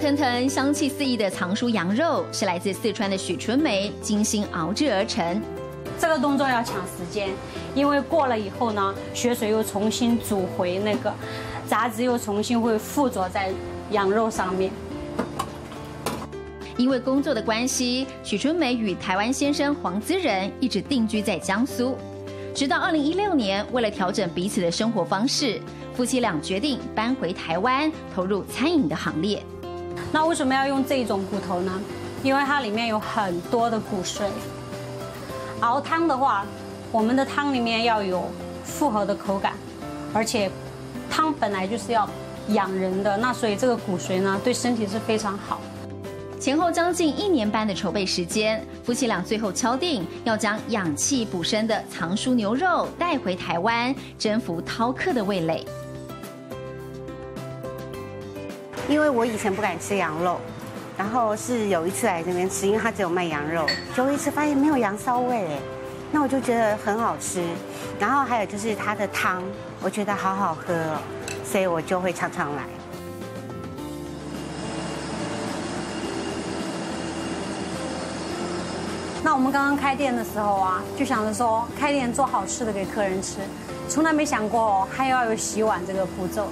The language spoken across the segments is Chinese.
腾腾、香气四溢的藏书羊肉，是来自四川的许春梅精心熬制而成。这个动作要抢时间，因为过了以后呢，血水又重新煮回那个杂质，又重新会附着在羊肉上面。因为工作的关系，许春梅与台湾先生黄资仁一直定居在江苏。直到二零一六年，为了调整彼此的生活方式，夫妻俩决定搬回台湾，投入餐饮的行列。那为什么要用这种骨头呢？因为它里面有很多的骨髓。熬汤的话，我们的汤里面要有复合的口感，而且汤本来就是要养人的，那所以这个骨髓呢，对身体是非常好。前后将近一年半的筹备时间，夫妻俩最后敲定要将养气补身的藏书牛肉带回台湾，征服饕客的味蕾。因为我以前不敢吃羊肉，然后是有一次来这边吃，因为它只有卖羊肉，结果一吃发现没有羊骚味，那我就觉得很好吃。然后还有就是它的汤，我觉得好好喝，所以我就会常常来。那我们刚刚开店的时候啊，就想着说开店做好吃的给客人吃，从来没想过还要有洗碗这个步骤。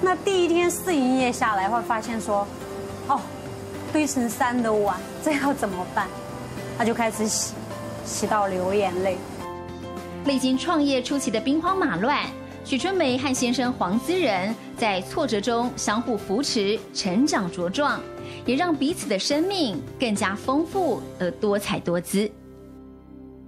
那第一天试营业下来，会发现说，哦，堆成山的碗，这要怎么办？他就开始洗，洗到流眼泪。历经创业初期的兵荒马乱，许春梅和先生黄姿仁在挫折中相互扶持，成长茁壮。也让彼此的生命更加丰富而多彩多姿。